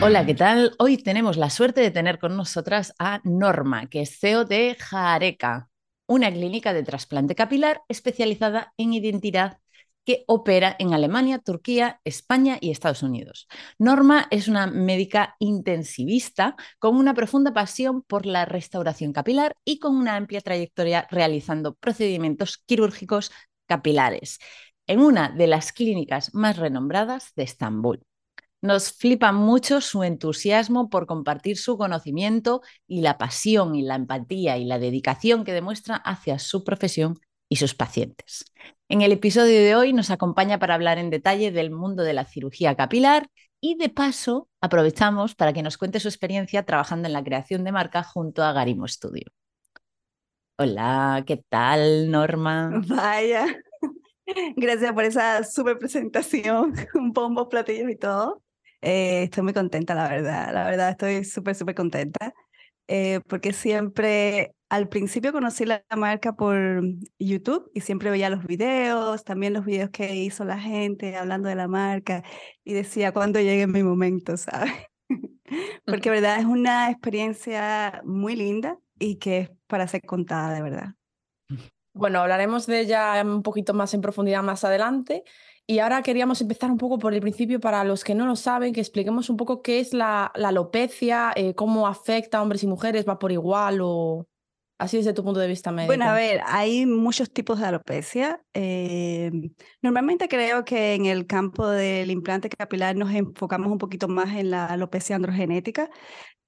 Hola, ¿qué tal? Hoy tenemos la suerte de tener con nosotras a Norma, que es CEO de Jareca, una clínica de trasplante capilar especializada en identidad que opera en Alemania, Turquía, España y Estados Unidos. Norma es una médica intensivista con una profunda pasión por la restauración capilar y con una amplia trayectoria realizando procedimientos quirúrgicos capilares en una de las clínicas más renombradas de Estambul. Nos flipa mucho su entusiasmo por compartir su conocimiento y la pasión y la empatía y la dedicación que demuestra hacia su profesión y sus pacientes. En el episodio de hoy nos acompaña para hablar en detalle del mundo de la cirugía capilar y de paso aprovechamos para que nos cuente su experiencia trabajando en la creación de marca junto a Garimo Studio. Hola, ¿qué tal, Norma? Vaya, gracias por esa super presentación, bombos, platillos y todo. Eh, estoy muy contenta, la verdad, la verdad estoy súper, súper contenta, eh, porque siempre al principio conocí la marca por YouTube y siempre veía los videos, también los videos que hizo la gente hablando de la marca y decía cuando llegue mi momento, ¿sabes? Porque verdad es una experiencia muy linda y que es para ser contada de verdad. Bueno, hablaremos de ella un poquito más en profundidad más adelante. Y ahora queríamos empezar un poco por el principio para los que no lo saben, que expliquemos un poco qué es la, la alopecia, eh, cómo afecta a hombres y mujeres, va por igual o, Así desde tu punto de vista médico. Bueno, a ver, hay muchos tipos de alopecia. Eh, normalmente creo que en el campo del implante capilar nos enfocamos un poquito más en la alopecia androgenética,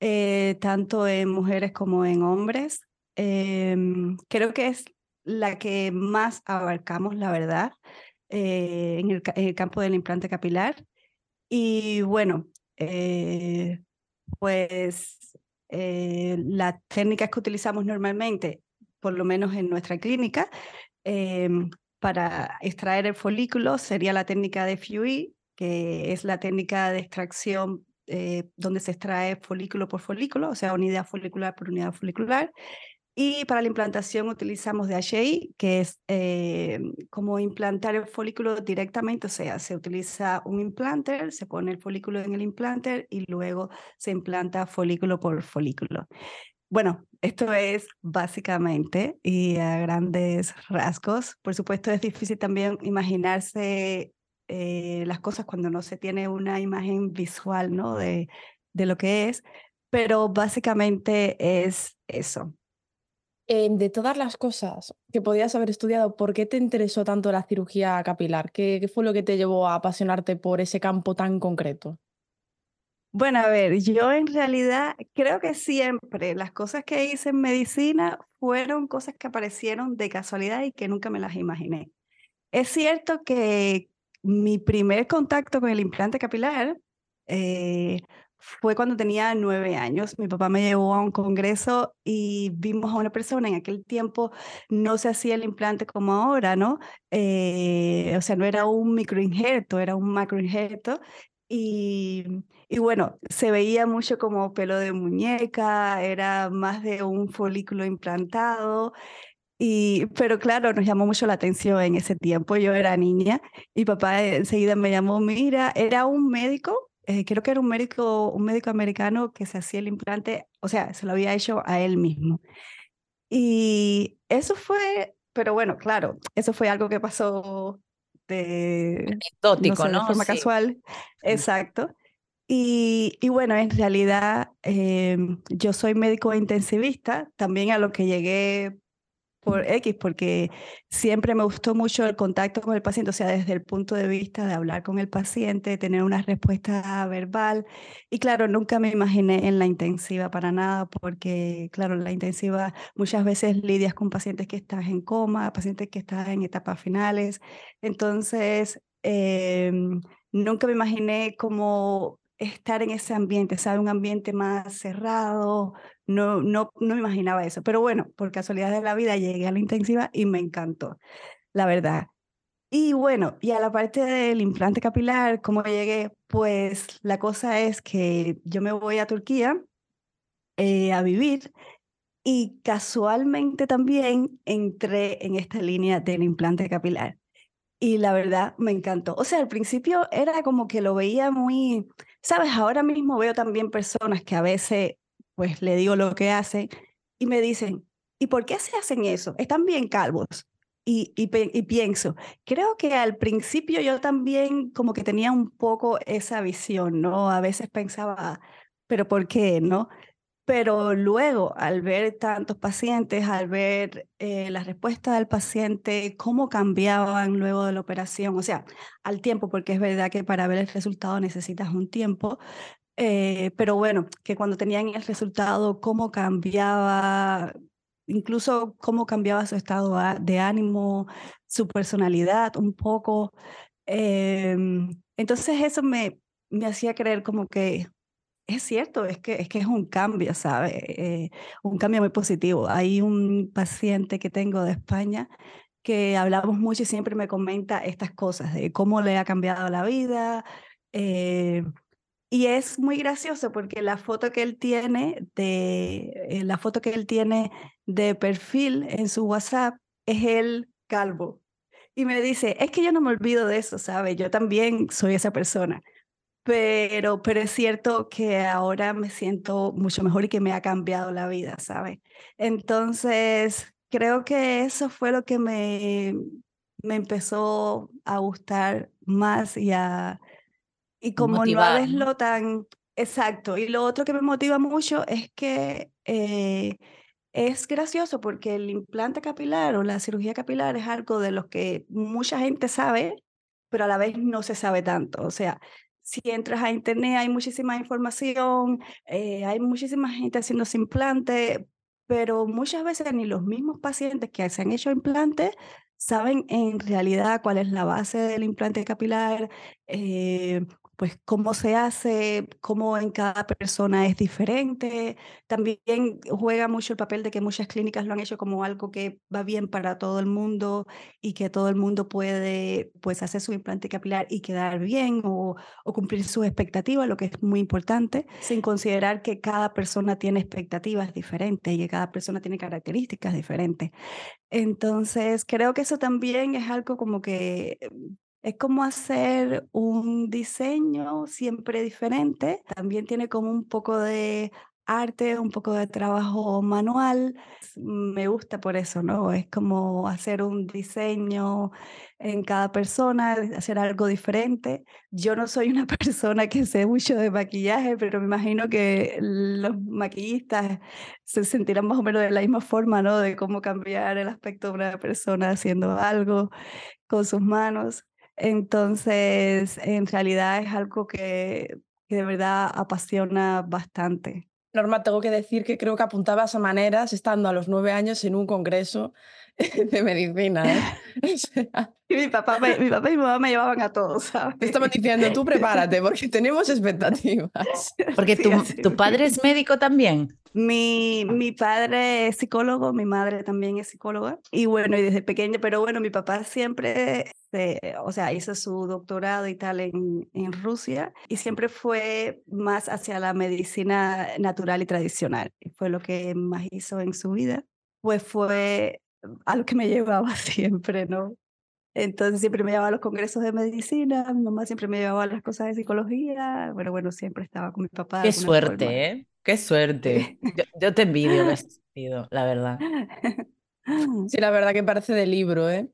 eh, tanto en mujeres como en hombres. Eh, creo que es la que más abarcamos, la verdad, en el, en, el, campo del implante capilar. Y bueno, pues eh, las técnicas que utilizamos normalmente, por lo menos en nuestra clínica, eh, para extraer el folículo sería la técnica de FUE, que es la técnica de extracción eh, donde se extrae folículo por folículo, o sea, unidad folicular por unidad folicular. Y para la implantación utilizamos DHI, que es eh, como implantar el folículo directamente, o sea, se utiliza un implanter, se pone el folículo en el implanter y luego se implanta folículo por folículo. Bueno, esto es básicamente y a grandes rasgos. Por supuesto, es difícil también imaginarse eh, las cosas cuando no se tiene una imagen visual ¿no? de, de lo que es, pero básicamente es eso. Em, de todas las cosas que podías haber estudiado, ¿por qué te interesó tanto la cirugía capilar? ¿Qué, ¿Qué, fue lo que te llevó a apasionarte por ese campo tan concreto? Bueno, a ver, yo en realidad creo que siempre las cosas que hice en medicina fueron cosas que aparecieron de casualidad y que nunca me las imaginé. Es cierto que mi primer contacto con el implante capilar eh, fue cuando tenía nueve años. Mi papá me llevó a un congreso y vimos a una persona. En aquel tiempo no se hacía el implante como ahora, ¿no? Eh, o sea, no era un microinjerto, era un macroinjerto. Y, y bueno, se veía mucho como pelo de muñeca, era más de un folículo implantado. Y, pero claro, nos llamó mucho la atención en ese tiempo. Yo era niña y papá enseguida me llamó, mira, era un médico eh, creo que era un médico, un médico americano que se hacía el implante, o sea, se lo había hecho a él mismo. Y eso fue, pero bueno, claro, eso fue algo que pasó de, Anecdótico, no, de forma casual. Exacto. Y, y, bueno, en realidad eh, yo soy médico intensivista, también a lo que llegué por X, porque siempre me gustó mucho el contacto con el paciente, o sea, desde el punto de vista de hablar con el paciente, tener una respuesta verbal. Y claro, nunca me imaginé en la intensiva para nada, porque claro, la intensiva muchas veces lidias con pacientes que están en coma, pacientes que están en etapas finales. Entonces, eh, nunca me imaginé como estar en ese ambiente, ¿sabe? Un ambiente más cerrado, no, no, no imaginaba eso. Pero bueno, por casualidad de la vida llegué a la intensiva y me encantó, la verdad. Y bueno, y a la parte del implante capilar, ¿cómo llegué? Pues la cosa es que yo me voy a Turquía eh, a vivir y casualmente también entré en esta línea del implante capilar. y la verdad me encantó. O sea, al principio era como que lo veía muy, sabes, ahora mismo veo también personas que a veces pues le digo lo que hacen y me dicen, ¿y por qué se hacen eso? Están bien calvos. Y, y, pienso, creo que al principio yo también como que tenía un poco esa visión, ¿no? A veces pensaba, pero ¿por qué, no? Pero luego, al ver tantos pacientes, al ver eh, la respuesta del paciente, cómo cambiaban luego de la operación, o sea, al tiempo, porque es verdad que para ver el resultado necesitas un tiempo, eh, pero bueno, que cuando tenían el resultado, cómo cambiaba, incluso cómo cambiaba su estado de ánimo, su personalidad un poco. Em, entonces eso me, me hacía creer como que es cierto, es que, es que es un cambio, ¿sabes? Eh, un cambio muy positivo. Hay un paciente que tengo de España que hablamos mucho y siempre me comenta estas cosas, de cómo le ha cambiado la vida. Eh, y es muy gracioso porque la foto que él tiene de eh, la foto que él tiene de perfil en su WhatsApp es él calvo. Y me dice, es que yo no me olvido de eso, ¿sabes? Yo también soy esa persona. Pero, pero es cierto que ahora me siento mucho mejor y que me ha cambiado la vida, ¿sabes? Entonces, creo que eso fue lo que me, me empezó a gustar más y a, y como no no tan exacto. Y lo otro que me motiva mucho es que eh, es gracioso porque el implante capilar o la cirugía capilar es algo de lo que mucha gente sabe, pero a la vez no se sabe tanto. O sea, si entras a internet hay muchísima información, eh, hay muchísima gente haciendo implante, pero muchas veces ni los mismos pacientes que se han hecho implantes saben en realidad cuál es la base del implante capilar, eh, pues cómo se hace, cómo en cada persona es diferente. También juega mucho el papel de que muchas clínicas lo han hecho como algo que va bien para todo el mundo y que todo el mundo puede pues hacer su implante capilar y quedar bien o, o cumplir sus expectativas, lo que es muy importante, sin considerar que cada persona tiene expectativas diferentes y que cada persona tiene características diferentes. Entonces, creo que eso también es algo como que es como hacer un diseño siempre diferente. También tiene como un poco de arte, un poco de trabajo manual. Me gusta por eso, ¿no? Es como hacer un diseño en cada persona, hacer algo diferente. Yo no soy una persona que sé mucho de maquillaje, pero me imagino que los maquillistas se sentirán más o menos de la misma forma, ¿no? De cómo cambiar el aspecto de una persona haciendo algo con sus manos. Entonces, en realidad es algo que, de verdad apasiona bastante. Norma, tengo que decir que creo que apuntabas a maneras estando a los nueve años en un congreso de medicina. ¿eh? y mi papá, mi papá y mi mamá me llevaban a todos, ¿sabes? Estamos diciendo, tú prepárate porque tenemos expectativas. Porque tu, tu padre es médico también. Mi, mi padre es psicólogo, mi madre también es psicóloga. Y bueno, y desde pequeña, pero bueno, mi papá siempre, o sea, hizo su doctorado y tal en, en Rusia y siempre fue más hacia la medicina natural y tradicional. Fue lo que más hizo en su vida. Pues fue a lo que me llevaba siempre, ¿no? Entonces siempre me llevaba a los congresos de medicina, mi mamá siempre me llevaba a las cosas de psicología, pero bueno, siempre estaba con mi papá. Qué suerte, ¿eh? Qué suerte. Yo, te envidio en ese sentido, la verdad. Sí, la verdad que parece de libro, ¿eh?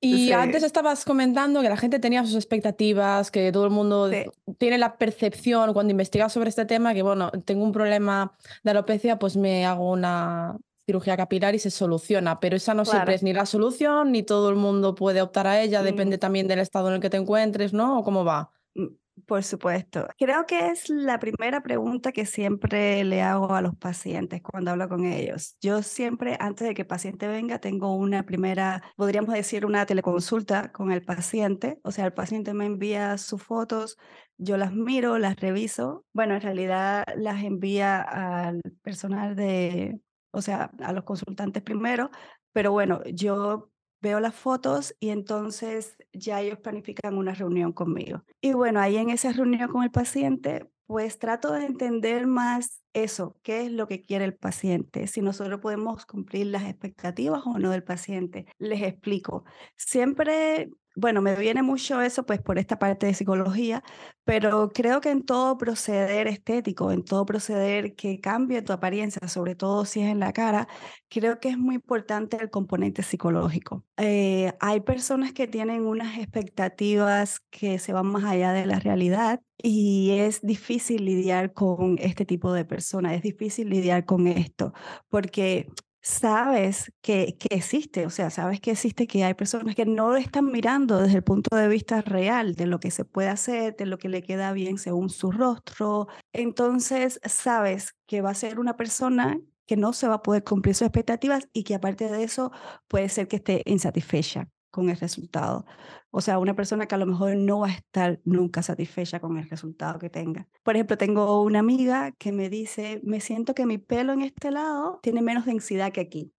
Y antes estabas comentando que la gente tenía sus expectativas, que todo el mundo tiene la percepción cuando investiga sobre este tema que, bueno, tengo un problema de alopecia, pues me hago una cirugía capilar y se soluciona, pero esa no siempre es ni la solución, ni todo el mundo puede optar a ella, depende mm. también del estado en el que te encuentres, ¿no? ¿O cómo va? Mm, por supuesto. Creo que es la primera pregunta que siempre le hago a los pacientes cuando hablo con ellos. Yo siempre, antes de que el paciente venga, tengo una primera, podríamos decir, una teleconsulta con el paciente. O sea, el paciente me envía sus fotos, yo las miro, las reviso. Bueno, en realidad las envía al personal de o sea, a los consultantes primero, pero bueno, yo veo las fotos y entonces ya ellos planifican una reunión conmigo. Y bueno, ahí en esa reunión con el paciente, pues trato de entender más eso, qué es lo que quiere el paciente, si nosotros podemos cumplir las expectativas o no del paciente. Les explico. Siempre bueno, me viene mucho eso pues por esta parte de psicología, pero creo que en todo proceder estético, en todo proceder que cambie tu apariencia, sobre todo si es en la cara, creo que es muy importante el componente psicológico. Eh, hay personas que tienen unas expectativas que se van más allá de la realidad y es difícil lidiar con este tipo de personas, es difícil lidiar con esto, porque sabes que, que, existe, o sea, sabes que existe, que hay personas que no están mirando desde el punto de vista real de lo que se puede hacer, de lo que le queda bien según su rostro. Entonces, sabes que va a ser una persona que no se va a poder cumplir sus expectativas y que aparte de eso puede ser que esté insatisfecha con el resultado. O sea, una persona que a lo mejor no va a estar nunca satisfecha con el resultado que tenga. Por ejemplo, tengo una amiga que me dice, me siento que mi pelo en este lado tiene menos densidad que aquí.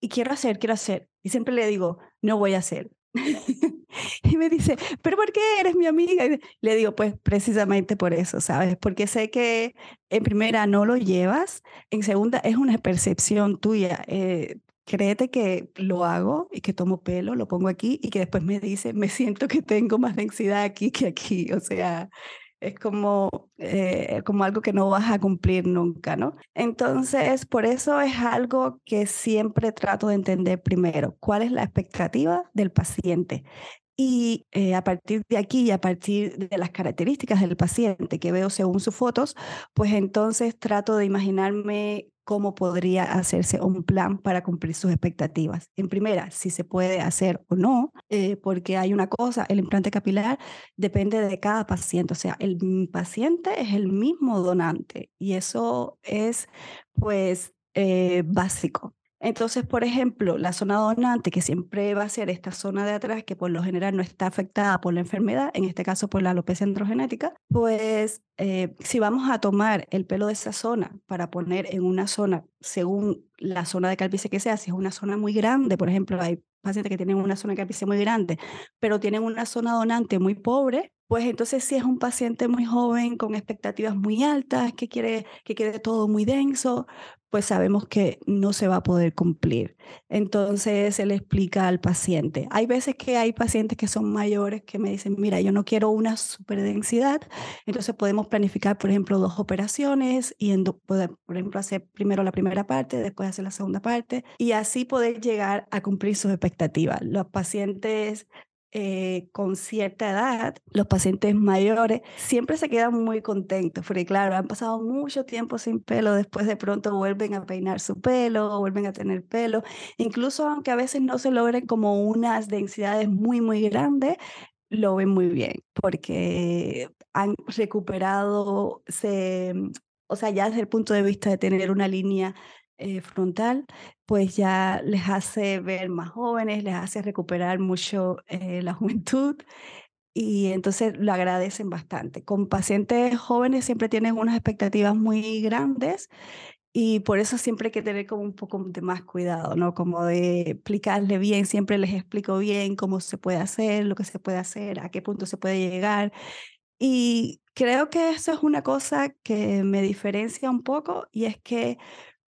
Y quiero hacer, quiero hacer. Y siempre le digo, no voy a hacer. y me dice, ¿pero por qué eres mi amiga? Y le digo, pues precisamente por eso, ¿sabes? Porque sé que en primera no lo llevas, en segunda es una percepción tuya. Eh, créete que lo hago y que tomo pelo, lo pongo aquí y que después me dice, me siento que tengo más densidad aquí que aquí. O sea, es como, eh, como algo que no vas a cumplir nunca, ¿no? Entonces, por eso es algo que siempre trato de entender primero, cuál es la expectativa del paciente. Y eh, a partir de aquí y a partir de las características del paciente que veo según sus fotos, pues entonces trato de imaginarme cómo podría hacerse un plan para cumplir sus expectativas. En primera, si se puede hacer o no, eh, porque hay una cosa, el implante capilar depende de cada paciente, o sea, el paciente es el mismo donante y eso es pues eh, básico. Entonces, por ejemplo, la zona donante, que siempre va a ser esta zona de atrás, que por lo general no está afectada por la enfermedad, en este caso por la alopecia androgenética, pues eh, si vamos a tomar el pelo de esa zona para poner en una zona, según la zona de calvicie que sea, si es una zona muy grande, por ejemplo, hay pacientes que tienen una zona de calvicie muy grande, pero tienen una zona donante muy pobre, pues entonces si es un paciente muy joven con expectativas muy altas, que quiere que quede todo muy denso, pues sabemos que no se va a poder cumplir. Entonces se le explica al paciente. Hay veces que hay pacientes que son mayores que me dicen, mira, yo no quiero una superdensidad, entonces podemos planificar, por ejemplo, dos operaciones y en por ejemplo, hacer primero la primera parte, después hacer la segunda parte y así poder llegar a cumplir sus expectativas. Los pacientes eh, con cierta edad, los pacientes mayores, siempre se quedan muy contentos, porque claro, han pasado mucho tiempo sin pelo, después de pronto vuelven a peinar su pelo, vuelven a tener pelo, incluso aunque a veces no se logren como unas densidades muy, muy grandes, lo ven muy bien, porque han recuperado, se, o sea, ya desde el punto de vista de tener una línea eh, frontal, pues ya les hace ver más jóvenes, les hace recuperar mucho eh, la juventud y entonces lo agradecen bastante. Con pacientes jóvenes siempre tienen unas expectativas muy grandes y por eso siempre hay que tener como un poco de más cuidado, ¿no? Como de explicarle bien, siempre les explico bien cómo se puede hacer, lo que se puede hacer, a qué punto se puede llegar. Y creo que eso es una cosa que me diferencia un poco y es que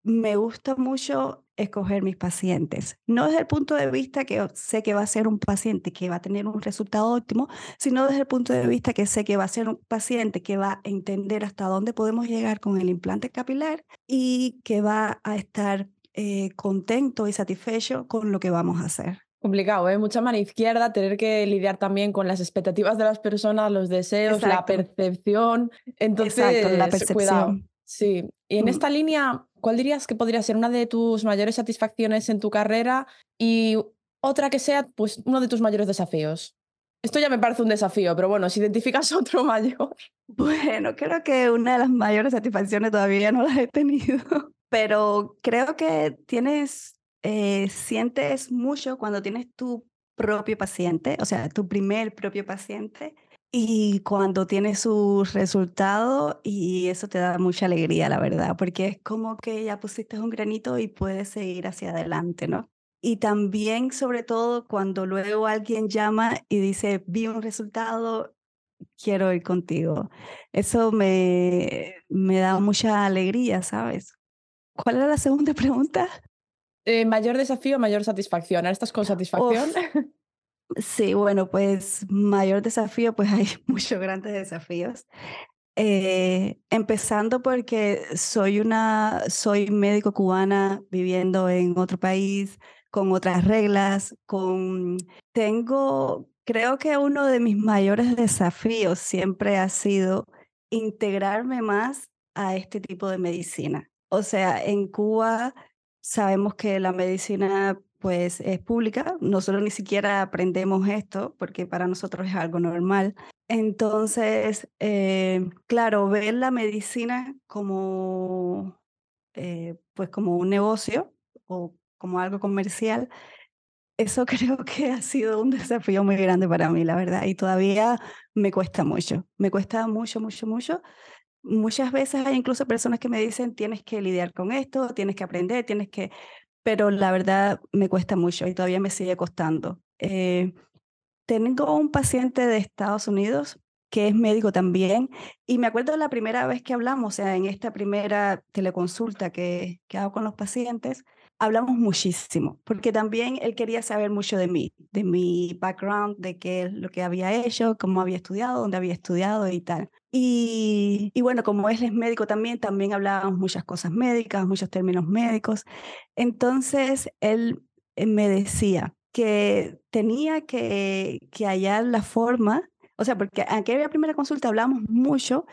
me gusta mucho escoger mis pacientes. No desde el punto de vista que sé que va a ser un paciente que va a tener un resultado óptimo, sino desde el punto de vista que sé que va a ser un paciente que va a entender hasta dónde podemos llegar con el implante capilar y que va a estar eh, contento y satisfecho con lo que vamos a hacer. Complicado, ¿eh? Mucha mano izquierda, tener que lidiar también con las expectativas de las personas, los deseos, la percepción. Entonces, la percepción. Cuidado. Sí, y en mm. esta línea, ¿cuál dirías que podría ser una de tus mayores satisfacciones en tu carrera y otra que sea pues uno de tus mayores desafíos? Esto ya me parece un desafío, pero bueno, si identificas otro mayor. Bueno, creo que una de las mayores satisfacciones todavía no las he tenido, pero creo que tienes, eh, sientes mucho cuando tienes tu propio paciente, o sea, tu primer propio paciente, y cuando tiene su resultado y eso te da mucha alegría, la verdad, porque es como que ya pusiste un granito y puedes seguir hacia adelante, ¿no? Y también, sobre todo, cuando luego alguien llama y dice, vi un resultado, quiero ir contigo. Eso me, me da mucha alegría, ¿sabes? ¿Cuál era la segunda pregunta? Eh, mayor desafío, mayor satisfacción. ¿Ahora estás con satisfacción? Sí, bueno, pues mayor desafío, pues hay muchos grandes desafíos. Eh, empezando porque soy una, soy médico cubana viviendo en otro país, con otras reglas, con, tengo, creo que uno de mis mayores desafíos siempre ha sido integrarme más a este tipo de medicina. O sea, en Cuba sabemos que la medicina pues es pública, nosotros ni siquiera aprendemos esto porque para nosotros es algo normal. Entonces, eh, claro, ver la medicina como, eh, pues como un negocio o como algo comercial, eso creo que ha sido un desafío muy grande para mí, la verdad, y todavía me cuesta mucho, me cuesta mucho, mucho, mucho. Muchas veces hay incluso personas que me dicen, tienes que lidiar con esto, tienes que aprender, tienes que pero la verdad me cuesta mucho y todavía me sigue costando. Eh, tengo un paciente de Estados Unidos que es médico también, y me acuerdo la primera vez que hablamos, o sea, en esta primera teleconsulta que, que hago con los pacientes, hablamos muchísimo, porque también él quería saber mucho de mí, de mi background, de qué es lo que había hecho, cómo había estudiado, dónde había estudiado y tal. Y, y bueno, como él es médico también, también hablábamos muchas cosas médicas, muchos términos médicos. Entonces, él eh, me decía que tenía que, que hallar la forma, o sea, porque aquella primera consulta hablamos mucho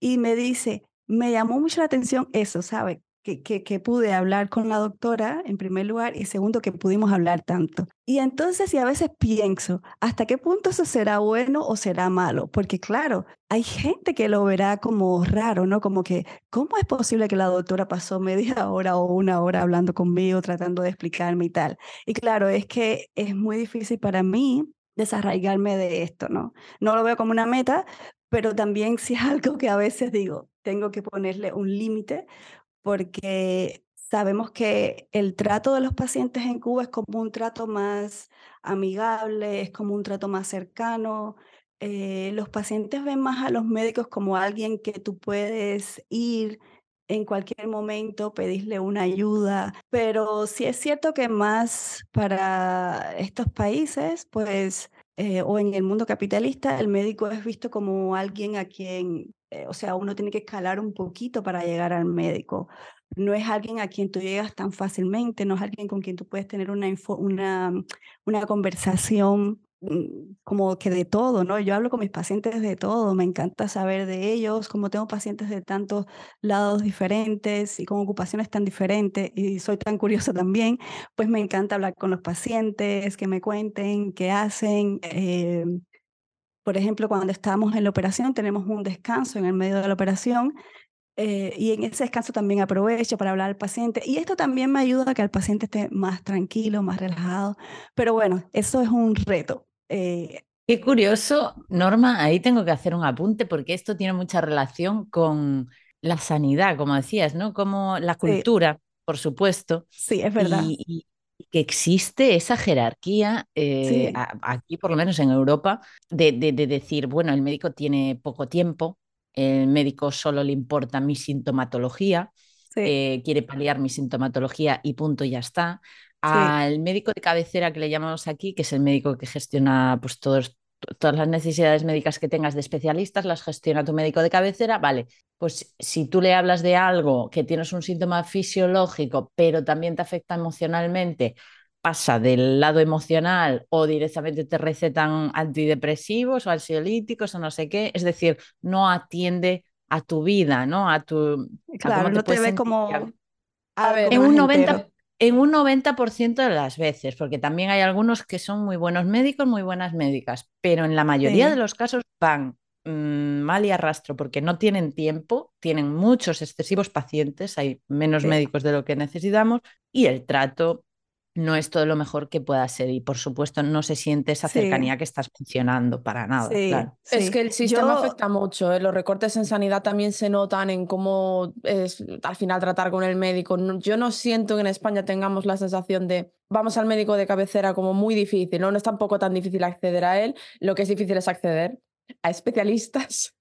y me dice, me llamó mucho la atención eso, ¿sabe? Que, que, pude hablar con la doctora, en primer lugar, y segundo, que pudimos hablar tanto. Y entonces, y a veces pienso, ¿hasta qué punto eso será bueno o será malo? Porque claro, hay gente que lo verá como raro, ¿no? Como que, ¿cómo es posible que la doctora pasó media hora o una hora hablando conmigo, tratando de explicarme y tal? Y claro, es que es muy difícil para mí desarraigarme de esto, ¿no? No lo veo como una meta, pero también si es algo que a veces digo, tengo que ponerle un límite porque sabemos que el trato de los pacientes en Cuba es como un trato más amigable, es como un trato más cercano. Eh, los pacientes ven más a los médicos como alguien que tú puedes ir en cualquier momento, pedirle una ayuda, pero sí es cierto que más para estos países, pues, eh, o en el mundo capitalista, el médico es visto como alguien a quien eh, o sea, uno tiene que escalar un poquito para llegar al médico. No es alguien a quien tú llegas tan fácilmente, no es alguien con quien tú puedes tener una, una, una conversación mm, como que de todo, ¿no? Yo hablo con mis pacientes de todo, me encanta saber de ellos, como tengo pacientes de tantos lados diferentes y con ocupaciones tan diferentes y soy tan curiosa también, pues me encanta hablar con los pacientes, que me cuenten qué hacen. Eh, por ejemplo, cuando estamos en la operación, tenemos un descanso en el medio de la operación eh, y en ese descanso también aprovecho para hablar al paciente. Y esto también me ayuda a que el paciente esté más tranquilo, más relajado. Pero bueno, eso es un reto. Eh, Qué curioso, Norma, ahí tengo que hacer un apunte porque esto tiene mucha relación con la sanidad, como decías, ¿no? Como la cultura, por supuesto. Sí, es verdad que existe esa jerarquía eh, aquí, por lo menos en Europa, de, decir, bueno, el médico tiene poco tiempo, el médico solo le importa mi sintomatología, eh, quiere paliar mi sintomatología y punto, ya está. Al médico de cabecera que le llamamos aquí, que es el médico que gestiona pues, todos, todas las necesidades médicas que tengas de especialistas, las gestiona tu médico de cabecera, vale, pues si tú le hablas de algo que tienes un síntoma fisiológico, pero también te afecta emocionalmente, pasa del lado emocional o directamente te recetan antidepresivos o ansiolíticos o no sé qué, es decir, no atiende a tu vida, ¿no? A tu... Claro, no te ve como... A ver, en un 90, en un 90% de las veces, porque también hay algunos que son muy buenos médicos, muy buenas médicas, pero en la mayoría de los casos van mm, mal y arrastro porque no tienen tiempo, tienen muchos excesivos pacientes, hay menos médicos de lo que necesitamos y el trato no es todo lo mejor que pueda ser y por supuesto no se siente esa cercanía que estás mencionando para nada. Es que el sistema afecta mucho, ¿eh? los recortes en sanidad también se notan en cómo es al final tratar con el médico. Yo no siento que en España tengamos la sensación de vamos al médico de cabecera como muy difícil, ¿no? No es tampoco tan difícil acceder a él, lo que es difícil es acceder a especialistas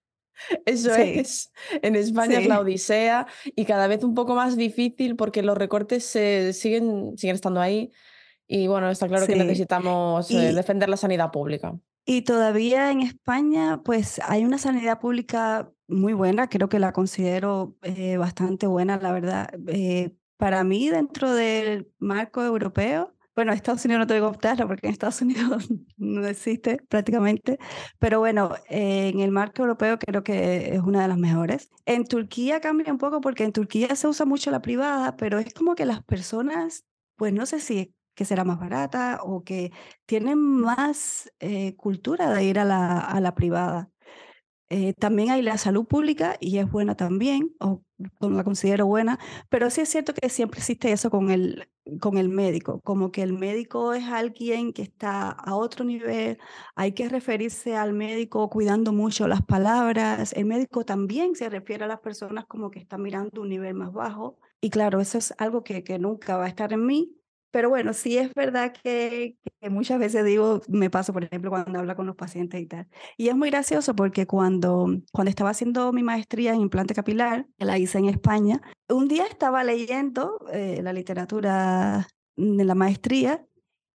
eso es. En España es la odisea y cada vez un poco más difícil porque los recortes se siguen, siguen estando ahí. Y bueno, está claro que necesitamos eh, defender la sanidad pública. Y todavía en España, pues hay una sanidad pública muy buena, creo que la considero eh, bastante buena, la verdad. Eh, para mí, dentro del marco europeo, bueno, Estados Unidos no te digo optar porque en Estados Unidos no existe prácticamente, pero bueno, en el marco europeo creo que es una de las mejores. En Turquía cambia un poco porque en Turquía se usa mucho la privada, pero es como que las personas, pues no sé si que será más barata o que tienen más eh, cultura de ir a la, a la privada. Eh, también hay la salud pública y es buena también, o la considero buena, pero sí es cierto que siempre existe eso con el, con el médico, como que el médico es alguien que está a otro nivel, hay que referirse al médico cuidando mucho las palabras, el médico también se refiere a las personas como que están mirando un nivel más bajo, y claro, eso es algo que, que nunca va a estar en mí, pero bueno, sí es verdad que, muchas veces digo, me paso, por ejemplo, cuando hablo con los pacientes y tal. Y es muy gracioso porque cuando, cuando estaba haciendo mi maestría en implante capilar, que la hice en España, un día estaba leyendo eh, la literatura de la maestría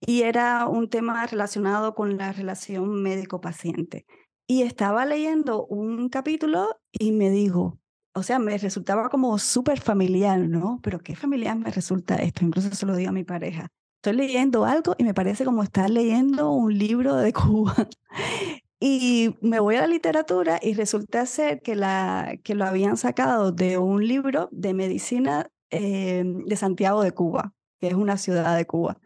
y era un tema relacionado con la relación médico-paciente. Y estaba leyendo un capítulo y me digo, o sea, me resultaba como súper familiar, ¿no? Pero qué familiar me resulta esto, incluso se lo digo a mi pareja. Estoy leyendo algo y me parece como estar leyendo un libro de Cuba. Y me voy a la literatura y resulta ser que, la, que lo habían sacado de un libro de medicina eh, de Santiago de Cuba, que es una ciudad de Cuba.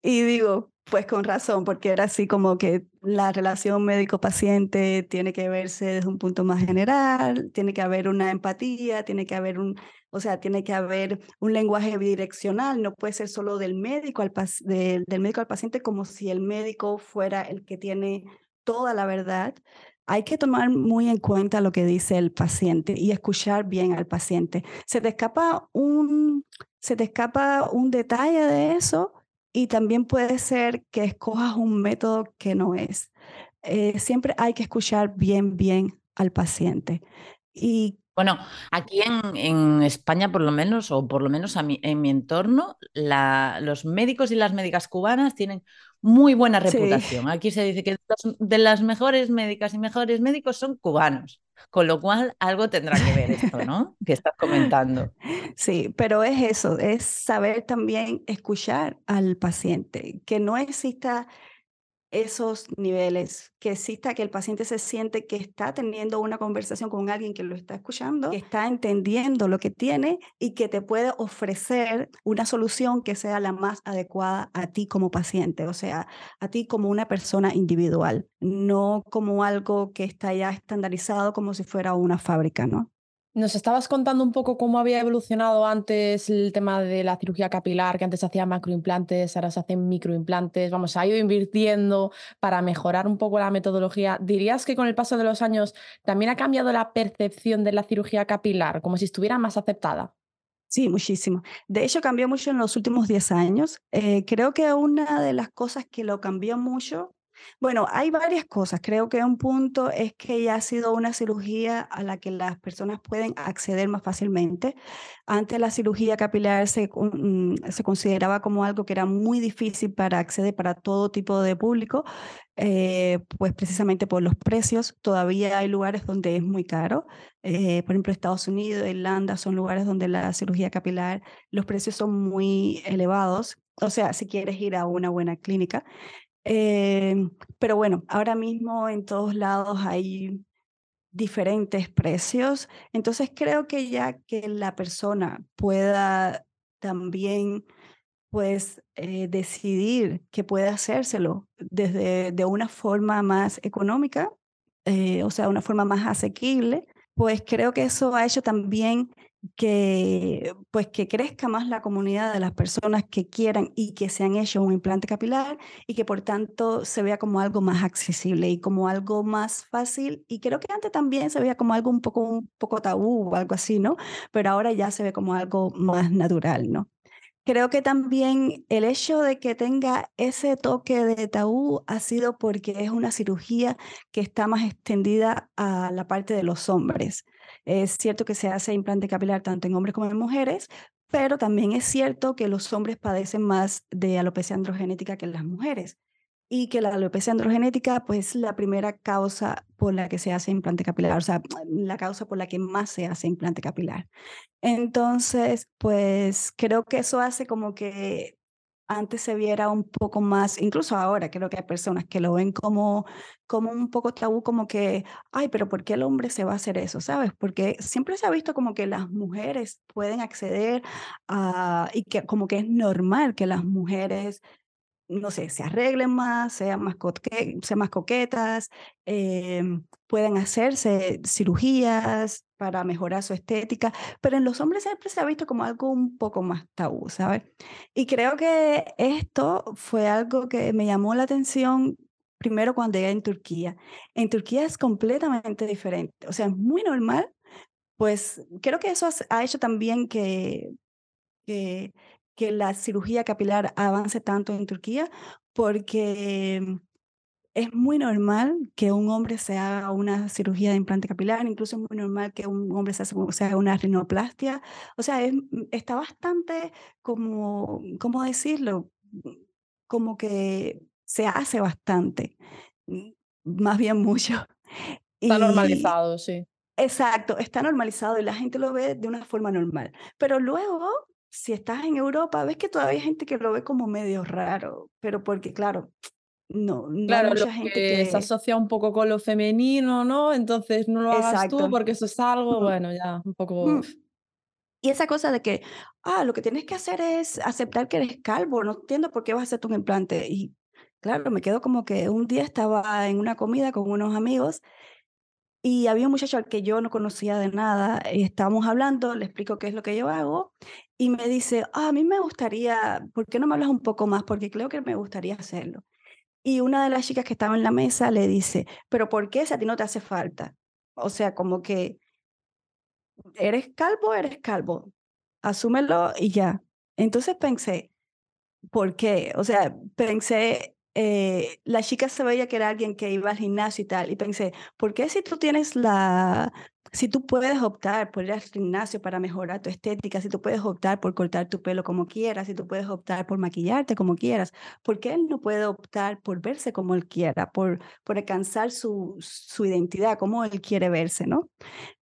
Y digo, pues con razón, porque era así como que la relación médico-paciente tiene que verse desde un punto más general, tiene que haber una empatía, tiene que haber un, o sea, tiene que haber un lenguaje bidireccional, no puede ser solo del médico al, del, del médico al paciente como si el médico fuera el que tiene toda la verdad. Hay que tomar muy en cuenta lo que dice el paciente y escuchar bien al paciente. Se te escapa un, se te escapa un detalle de eso y también puede ser que escojas un método que no es. Eh, siempre hay que escuchar bien, bien al paciente. Y bueno, aquí en, en, España, por lo menos, o por lo menos a en mi entorno, la, los médicos y las médicas cubanas tienen muy buena reputación. Aquí se dice que de las mejores médicas y mejores médicos son cubanos. Con lo cual, algo tendrá que ver esto, ¿no? que estás comentando. Sí, pero es eso, es saber también escuchar al paciente, que no exista esos niveles, que exista que el paciente se siente que está teniendo una conversación con alguien que lo está escuchando, que está entendiendo lo que tiene y que te puede ofrecer una solución que sea la más adecuada a ti como paciente, o sea, a ti como una persona individual, no como algo que está ya estandarizado como si fuera una fábrica, ¿no? Nos estabas contando un poco cómo había evolucionado antes el tema de la cirugía capilar, que antes se hacían macroimplantes, ahora se hacen microimplantes. Vamos, ha ido invirtiendo para mejorar un poco la metodología. ¿Dirías que con el paso de los años también ha cambiado la percepción de la cirugía capilar, como si estuviera más aceptada? Sí, muchísimo. De hecho, cambió mucho en los últimos 10 años. Eh, creo que una de las cosas que lo cambió mucho bueno, hay varias cosas. Creo que un punto es que ya ha sido una cirugía a la que las personas pueden acceder más fácilmente. Antes la cirugía capilar se, mm, se consideraba como algo que era muy difícil para acceder para todo tipo de público, eh, pues precisamente por los precios. Todavía hay lugares donde es muy caro. Eh, por ejemplo, Estados Unidos, Irlanda son lugares donde la cirugía capilar, los precios son muy elevados. O sea, si quieres ir a una buena clínica. Em, pero bueno, ahora mismo en todos lados hay diferentes precios, entonces creo que ya que la persona pueda también pues eh, decidir que puede hacérselo desde de una forma más económica, eh, o sea, una forma más asequible, pues creo que eso ha hecho también que pues que crezca más la comunidad de las personas que quieran y que se han hecho un implante capilar y que por tanto se vea como algo más accesible y como algo más fácil y creo que antes también se veía como algo un poco un poco tabú o algo así, ¿no? Pero ahora ya se ve como algo más natural, ¿no? Creo que también el hecho de que tenga ese toque de tabú ha sido porque es una cirugía que está más extendida a la parte de los hombres. Es cierto que se hace implante capilar tanto en hombres como en mujeres, pero también es cierto que los hombres padecen más de alopecia androgenética que las mujeres y que la alopecia androgenética pues es la primera causa por la que se hace implante capilar, o sea, la causa por la que más se hace implante capilar. Entonces, pues creo que eso hace como que antes se viera un poco más, incluso ahora creo que hay personas que lo ven como, como un poco tabú, como que, ay, pero ¿por qué el hombre se va a hacer eso? ¿Sabes? Porque siempre se ha visto como que las mujeres pueden acceder a, y que como que es normal que las mujeres no sé, se arreglen más, sean más, sean más coquetas, em, pueden hacerse cirugías para mejorar su estética, pero en los hombres siempre se ha visto como algo un poco más tabú, ¿sabes? Y creo que esto fue algo que me llamó la atención primero cuando llegué en Turquía. En Turquía es completamente diferente, o sea, es muy normal, pues creo que eso ha hecho también que, que que la cirugía capilar avance tanto en Turquía porque es muy normal que un hombre se haga una cirugía de implante capilar, incluso es muy normal que un hombre se, haga una rinoplastia. O sea, está bastante como, ¿cómo decirlo? Como que se hace bastante, más bien mucho. Está normalizado, sí. Exacto, está normalizado y la gente lo ve de una forma normal. Pero luego si estás en Europa, ves que todavía hay gente que lo ve como medio raro, pero porque, claro, no, no claro, hay mucha gente que... se asocia un poco con lo femenino, ¿no? Entonces no lo hagas tú porque eso es algo, bueno, ya, un poco... Y esa cosa de que, ah, lo que tienes que hacer es aceptar que eres calvo, no entiendo por qué vas a hacer un implante. Y claro, me quedo como que un día estaba en una comida con unos amigos y había un muchacho al que yo no conocía de nada, y estábamos hablando, le explico qué es lo que yo hago, y me dice, ah, a mí me gustaría, ¿por qué no me hablas un poco más? Porque creo que me gustaría hacerlo. Y una de las chicas que estaba en la mesa le dice, pero ¿por qué si a ti no te hace falta? O sea, como que eres calvo, eres calvo, asúmelo y ya. Entonces pensé, ¿por qué? O sea, pensé, eh, la chica se veía que era alguien que iba al gimnasio y tal, y pensé, ¿por qué si tú tienes la, si tú puedes optar por ir al gimnasio para mejorar tu estética, si tú puedes optar por cortar tu pelo como quieras, si tú puedes optar por maquillarte como quieras, ¿por qué él no puede optar por verse como él quiera, por, por alcanzar su, su identidad, como él quiere verse, ¿no?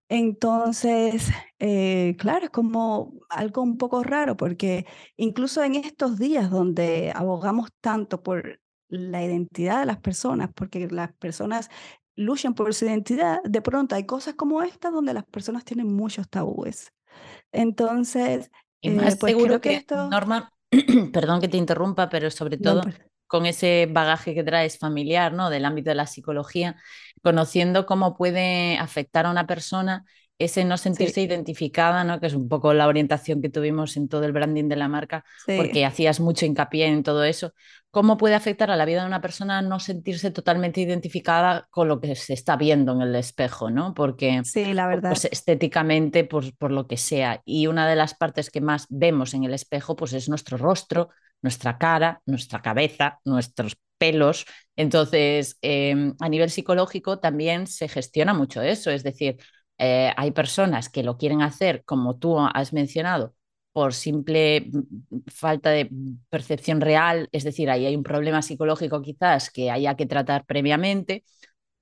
Entonces, eh, claro, es como algo un poco raro porque incluso en estos días donde abogamos tanto por la identidad de las personas, porque las personas luchan por su identidad, de pronto hay cosas como esta donde las personas tienen muchos tabúes. Entonces, y más eh, pues seguro que, esto... Norma, perdón que te interrumpa, pero sobre todo pues con ese bagaje que traes familiar, ¿no? Del ámbito de la psicología, conociendo cómo puede afectar a una persona ese no sentirse identificada, ¿no? que es un poco la orientación que tuvimos en todo el branding de la marca, porque hacías mucho hincapié en todo eso. ¿Cómo puede afectar a la vida de una persona no sentirse totalmente identificada con lo que se está viendo en el espejo? ¿no? Porque sí, la verdad. Pues, estéticamente, por, por lo que sea. Y una de las partes que más vemos en el espejo pues, es nuestro rostro, nuestra cara, nuestra cabeza, nuestros pelos. Entonces, em, a nivel psicológico también se gestiona mucho eso, es decir, eh, hay personas que lo quieren hacer, como tú has mencionado, por simple mm, falta de percepción real, es decir, ahí hay un problema psicológico quizás que haya que tratar previamente,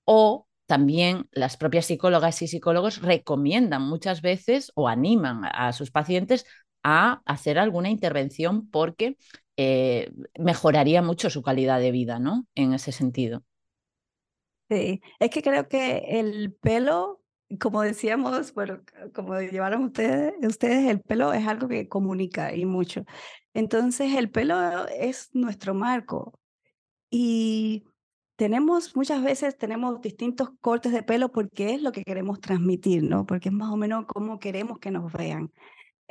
o también las propias psicólogas y psicólogos recomiendan muchas veces o animan a sus pacientes a hacer alguna intervención porque eh, mejoraría mucho su calidad de vida, ¿no? En ese sentido. Sí, es que creo que el pelo como decíamos, bueno, como llevaron ustedes, ustedes, el pelo es algo que comunica y mucho. Entonces, el pelo es nuestro marco y tenemos, muchas veces tenemos distintos cortes de pelo porque es lo que queremos transmitir, ¿no? Porque es más o menos como queremos que nos vean.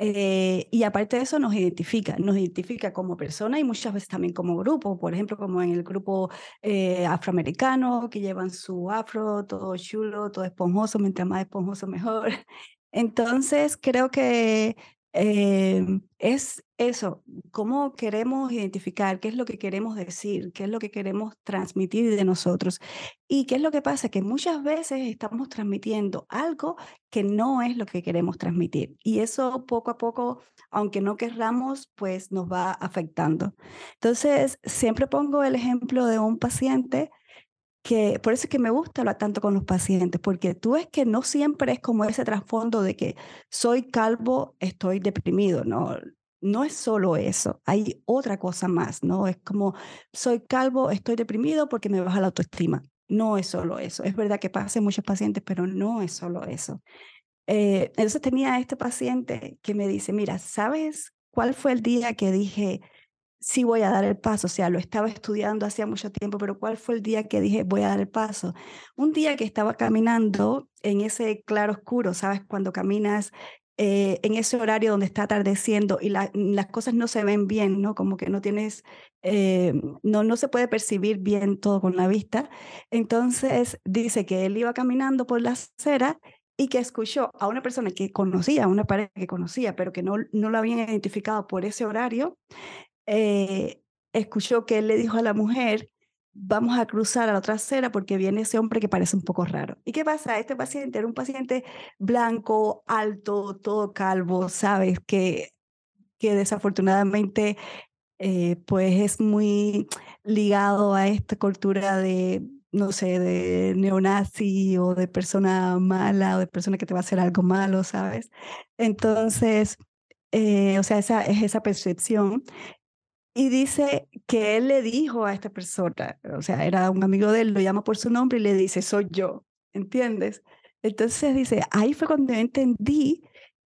Eh, y aparte de eso nos identifica, nos identifica como persona y muchas veces también como grupo, por ejemplo, como en el grupo eh, afroamericano, que llevan su afro, todo chulo, todo esponjoso, mientras más esponjoso mejor. Entonces, creo que Em, es eso, cómo queremos identificar, qué es lo que queremos decir, qué es lo que queremos transmitir de nosotros. Y qué es lo que pasa, que muchas veces estamos transmitiendo algo que no es lo que queremos transmitir. Y eso poco a poco, aunque no querramos, pues nos va afectando. Entonces, siempre pongo el ejemplo de un paciente que por eso es que me gusta hablar tanto con los pacientes, porque tú ves que no siempre es como ese trasfondo de que soy calvo, estoy deprimido, no, no es solo eso, hay otra cosa más, ¿no? Es como soy calvo, estoy deprimido porque me baja la autoestima. No es solo eso, es verdad que pasa en muchos pacientes, pero no es solo eso. Eh, entonces tenía este paciente que me dice, mira, ¿sabes cuál fue el día que dije, sí voy a dar el paso. O sea, lo estaba estudiando hacía mucho tiempo, pero ¿cuál fue el día que dije voy a dar el paso? Un día que estaba caminando en ese claro oscuro, ¿sabes? Cuando caminas eh, en ese horario donde está atardeciendo y las cosas no se ven bien, ¿no? Como que no tienes, eh, no, no se puede percibir bien todo con la vista. Entonces dice que él iba caminando por la acera y que escuchó a una persona que conocía, a una pareja que conocía, pero que no, no lo habían identificado por ese horario, eh, escuchó que él le dijo a la mujer, vamos a cruzar a la otra acera porque viene ese hombre que parece un poco raro. ¿Y qué pasa? Este paciente era un paciente blanco, alto, todo calvo, ¿sabes? Que, que desafortunadamente eh, pues es muy ligado a esta cultura de, no sé, de neonazi o de persona mala o de persona que te va a hacer algo malo, ¿sabes? Entonces, eh, o sea, esa es esa percepción. Y dice que él le dijo a esta persona, o sea, era un amigo de él, lo llama por su nombre y le dice, soy yo, ¿entiendes? Entonces dice, ahí fue cuando entendí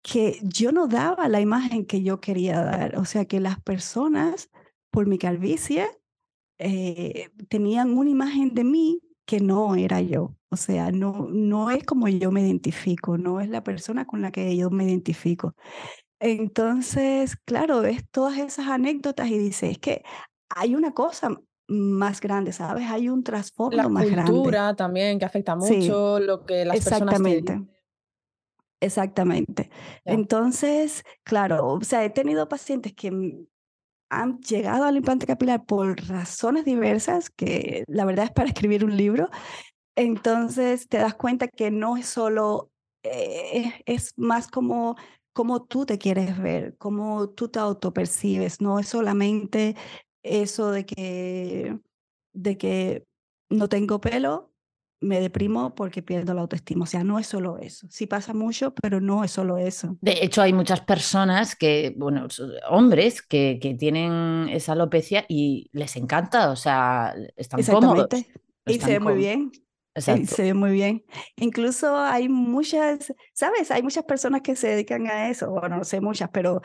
que yo no daba la imagen que yo quería dar, o sea, que las personas, por mi calvicie, eh, tenían una imagen de mí que no era yo. O sea, no, no es como yo me identifico, no es la persona con la que yo me identifico. Entonces, claro, ves todas esas anécdotas y dices, es que hay una cosa más grande, ¿sabes? Hay un trasfondo más grande. La cultura también que afecta mucho, lo que las exactamente. personas Exactamente. Entonces, claro, o sea, he tenido pacientes que han llegado al implante capilar por razones diversas, que la verdad es para escribir un libro. Entonces, te das cuenta que no es solo, eh, es más como cómo tú te quieres ver, cómo tú te autopercibes, no es solamente eso de que, de que no tengo pelo, me deprimo porque pierdo la autoestima. O sea, no es solo eso. Sí pasa mucho, pero no es solo eso. De hecho, hay muchas personas que, bueno, hombres que, que tienen esa alopecia y les encanta, o sea, están cómodos. Y se ve muy bien. Se ve muy bien. Incluso hay muchas, ¿sabes? Hay muchas personas que se dedican a eso. Bueno, no sé muchas, pero,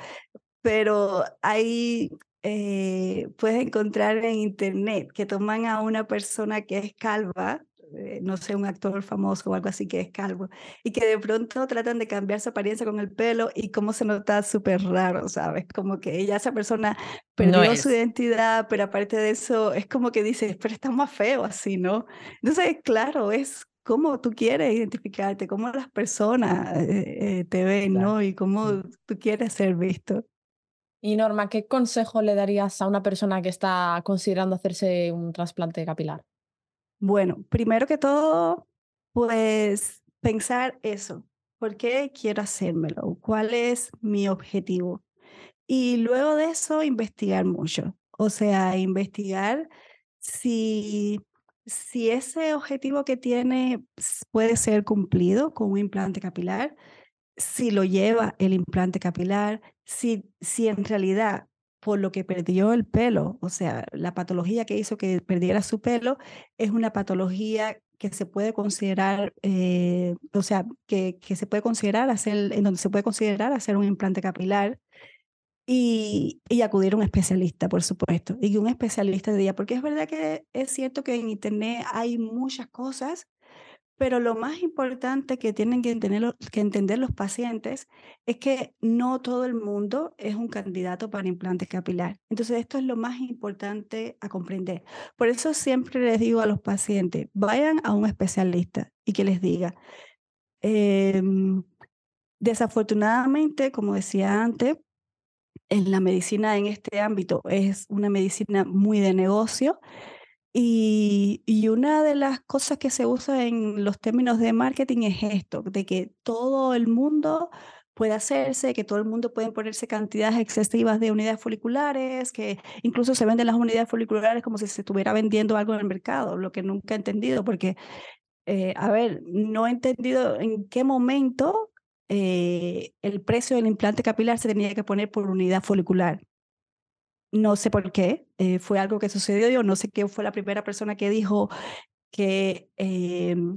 pero hay, eh, puedes encontrar en internet que toman a una persona que es calva no sé, un actor famoso o algo así que es calvo, y que de pronto tratan de cambiar su apariencia con el pelo y cómo se nota súper raro, ¿sabes? Como que ella, esa persona perdió su identidad, pero aparte de eso, es como que dice, pero está más feo así, ¿no? Entonces, claro, es cómo tú quieres identificarte, cómo las personas eh, eh, te ven, ¿no? Y cómo tú quieres ser visto. Y Norma, ¿qué consejo le darías a una persona que está considerando hacerse un trasplante capilar? Bueno, primero que todo, pues pensar eso. ¿Por qué quiero hacérmelo? ¿Cuál es mi objetivo? Y luego de eso, investigar mucho. O sea, investigar si, si ese objetivo que tiene puede ser cumplido con un implante capilar, si lo lleva el implante capilar, si, si en realidad por lo que perdió el pelo, o sea, la patología que hizo que perdiera su pelo es una patología que se puede considerar, eh, o sea, que, que, se puede considerar hacer, en donde se puede considerar hacer un implante capilar y, y, acudir a un especialista, por supuesto, y que un especialista diga, porque es verdad que es cierto que en Internet hay muchas cosas pero lo más importante que tienen que entender, que entender los pacientes es que no todo el mundo es un candidato para implante capilar. Entonces, esto es lo más importante a comprender. Por eso siempre les digo a los pacientes, vayan a un especialista y que les diga, em, Desafortunadamente, como decía antes, en la medicina en este ámbito es una medicina muy de negocio y, una de las cosas que se usa en los términos de marketing es esto, de que todo el mundo puede hacerse, que todo el mundo puede ponerse cantidades excesivas de unidades foliculares, que incluso se venden las unidades foliculares como si se estuviera vendiendo algo en el mercado, lo que nunca he entendido, porque, eh, a ver, no he entendido en qué momento eh, el precio del implante capilar se tenía que poner por unidad folicular. No sé por qué, eh, fue algo que sucedió, yo no sé quién fue la primera persona que dijo que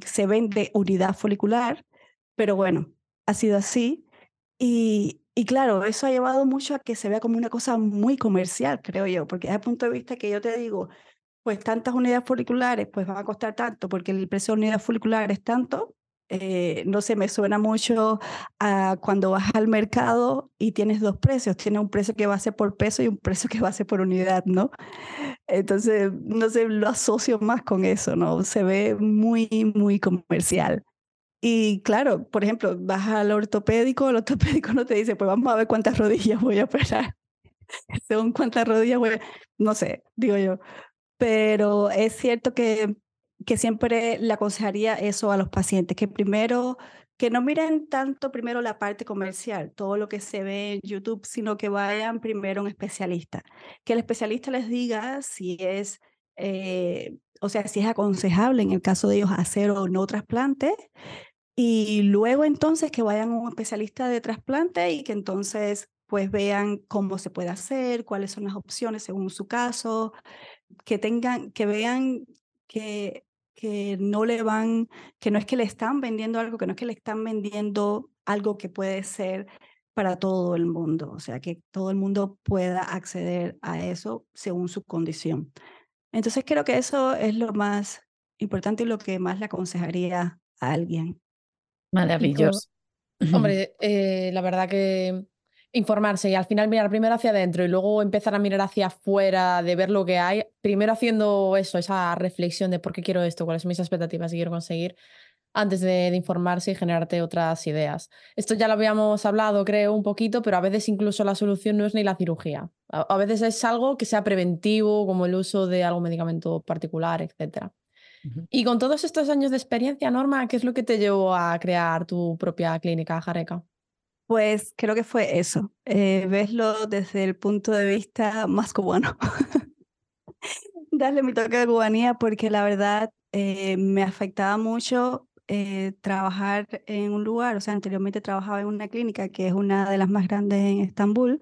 se vende unidad folicular, pero bueno, ha sido así. Y, y claro, eso ha llevado mucho a que se vea como una cosa muy comercial, creo yo, porque desde el punto de vista que yo te digo, pues tantas unidades foliculares, pues va a costar tanto, porque el precio de unidad folicular es tanto, eh, no sé, me suena mucho a cuando vas al mercado y tienes dos precios, tienes un precio que va a ser por peso y un precio que va a ser por unidad, ¿no? Entonces, no sé, lo asocio más con eso, ¿no? Se ve muy, muy comercial. Y claro, por ejemplo, vas al ortopédico, el ortopédico no te dice, pues vamos a ver cuántas rodillas voy a operar. Según cuántas rodillas voy a... No sé, digo yo. Pero es cierto que, que siempre le aconsejaría eso a los pacientes, que primero, que no miren tanto primero la parte comercial, todo lo que se ve en YouTube, sino que vayan primero a un especialista. Que el especialista les diga si es... Eh, o sea, si es aconsejable en el caso de ellos hacer o no trasplante, y luego entonces que vayan a un especialista de trasplante y que entonces pues vean cómo se puede hacer, cuáles son las opciones según su caso, que tengan, que vean que, que no le van, que no es que le están vendiendo algo, que no es que le están vendiendo algo que puede ser para todo el mundo, o sea, que todo el mundo pueda acceder a eso según su condición. Entonces creo que eso es lo más importante y lo que más le aconsejaría a alguien. Maravilloso. Hombre, eh, la verdad que informarse y al final mirar primero hacia adentro y luego empezar a mirar hacia afuera, de ver lo que hay, primero haciendo eso, esa reflexión de por qué quiero esto, cuáles son mis expectativas y quiero conseguir, antes de, informarse y generarte otras ideas. Esto ya lo habíamos hablado, creo, un poquito, pero a veces incluso la solución no es ni la cirugía. A, veces es algo que sea preventivo, como el uso de algún medicamento particular, etc. Y con todos estos años de experiencia, Norma, ¿qué es lo que te llevó a crear tu propia clínica Jareca? Pues creo que fue eso, eh, verlo desde el punto de vista más cubano. Darle mi toque de cubanía porque la verdad eh, me afectaba mucho eh, trabajar en un lugar, o sea, anteriormente trabajaba en una clínica que es una de las más grandes en Estambul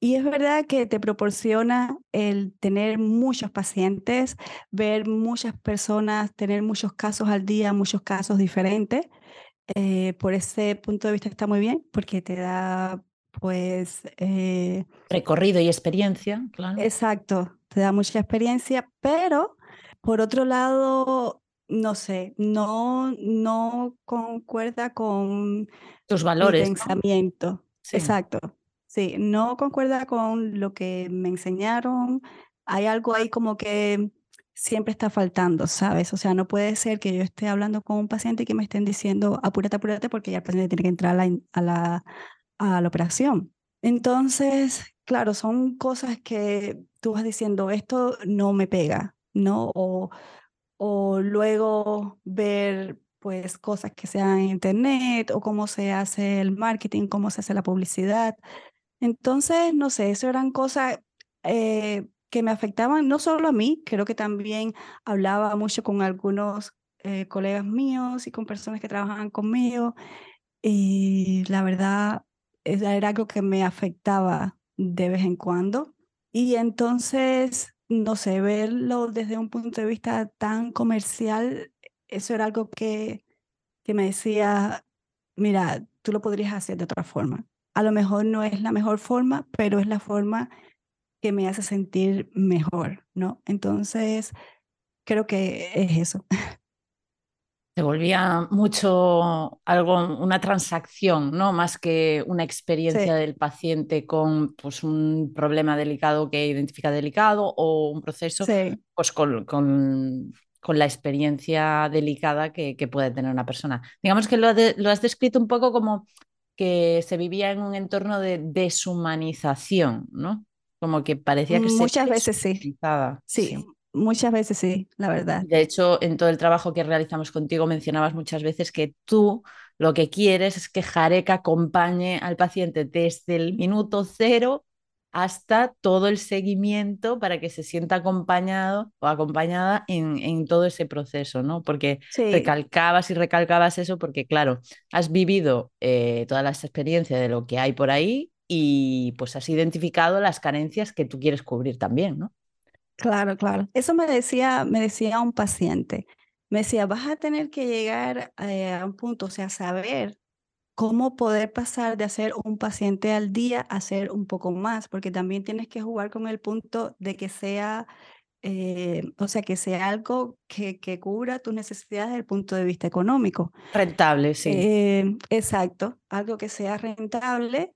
y es verdad que te proporciona el tener muchos pacientes, ver muchas personas, tener muchos casos al día, muchos casos diferentes. Eh, por ese punto de vista está muy bien porque te da pues... Eh, Recorrido y experiencia, claro. Exacto, te da mucha experiencia, pero por otro lado, no sé, no, no concuerda con tus valores. pensamiento. Exacto. Sí, no concuerda con lo que me enseñaron. Hay algo ahí como que siempre está faltando, ¿sabes? O sea, no puede ser que yo esté hablando con un paciente y que me estén diciendo apúrate, apúrate, porque ya el paciente tiene que entrar a la, a la, a la operación. Entonces, claro, son cosas que tú vas diciendo, esto no me pega, ¿no? O, o luego ver pues cosas que sean en internet o cómo se hace el marketing, cómo se hace la publicidad. Entonces, no sé, eso eran cosas eh, que me afectaban no solo a mí, creo que también hablaba mucho con algunos eh, colegas míos y con personas que trabajaban conmigo y la verdad era algo que me afectaba de vez en cuando. Y entonces, no sé, verlo desde un punto de vista tan comercial, eso era algo que, que me decía, mira, tú lo podrías hacer de otra forma a lo mejor no es la mejor forma, pero es la forma que me hace sentir mejor, ¿no? Entonces, creo que es eso. Se volvía mucho algo, una transacción, ¿no? Más que una experiencia del paciente con pues, un problema delicado que identifica delicado o un proceso, pues con, con, con, la experiencia delicada que, que, puede tener una persona. Digamos que lo, lo has descrito un poco como que se vivía en un entorno de deshumanización, ¿no? Como que parecía que Muchas veces sí. sí. muchas veces sí, la verdad. De hecho, en todo el trabajo que realizamos contigo mencionabas muchas veces que tú lo que quieres es que Jareca acompañe al paciente desde el minuto cero hasta todo el seguimiento para que se sienta acompañado o acompañada en, todo ese proceso, ¿no? Porque recalcabas y recalcabas eso porque, claro, has vivido eh, toda la experiencia de lo que hay por ahí y pues has identificado las carencias que tú quieres cubrir también, ¿no? Claro, claro. Eso me decía, me decía un paciente. Me decía, vas a tener que llegar eh, a un punto, o sea, saber cómo poder pasar de hacer un paciente al día a hacer un poco más, porque también tienes que jugar con el punto de que sea, eh, o sea, que sea algo que, que, cubra tus necesidades desde el punto de vista económico. Rentable, sí. Eh, exacto, algo que sea rentable,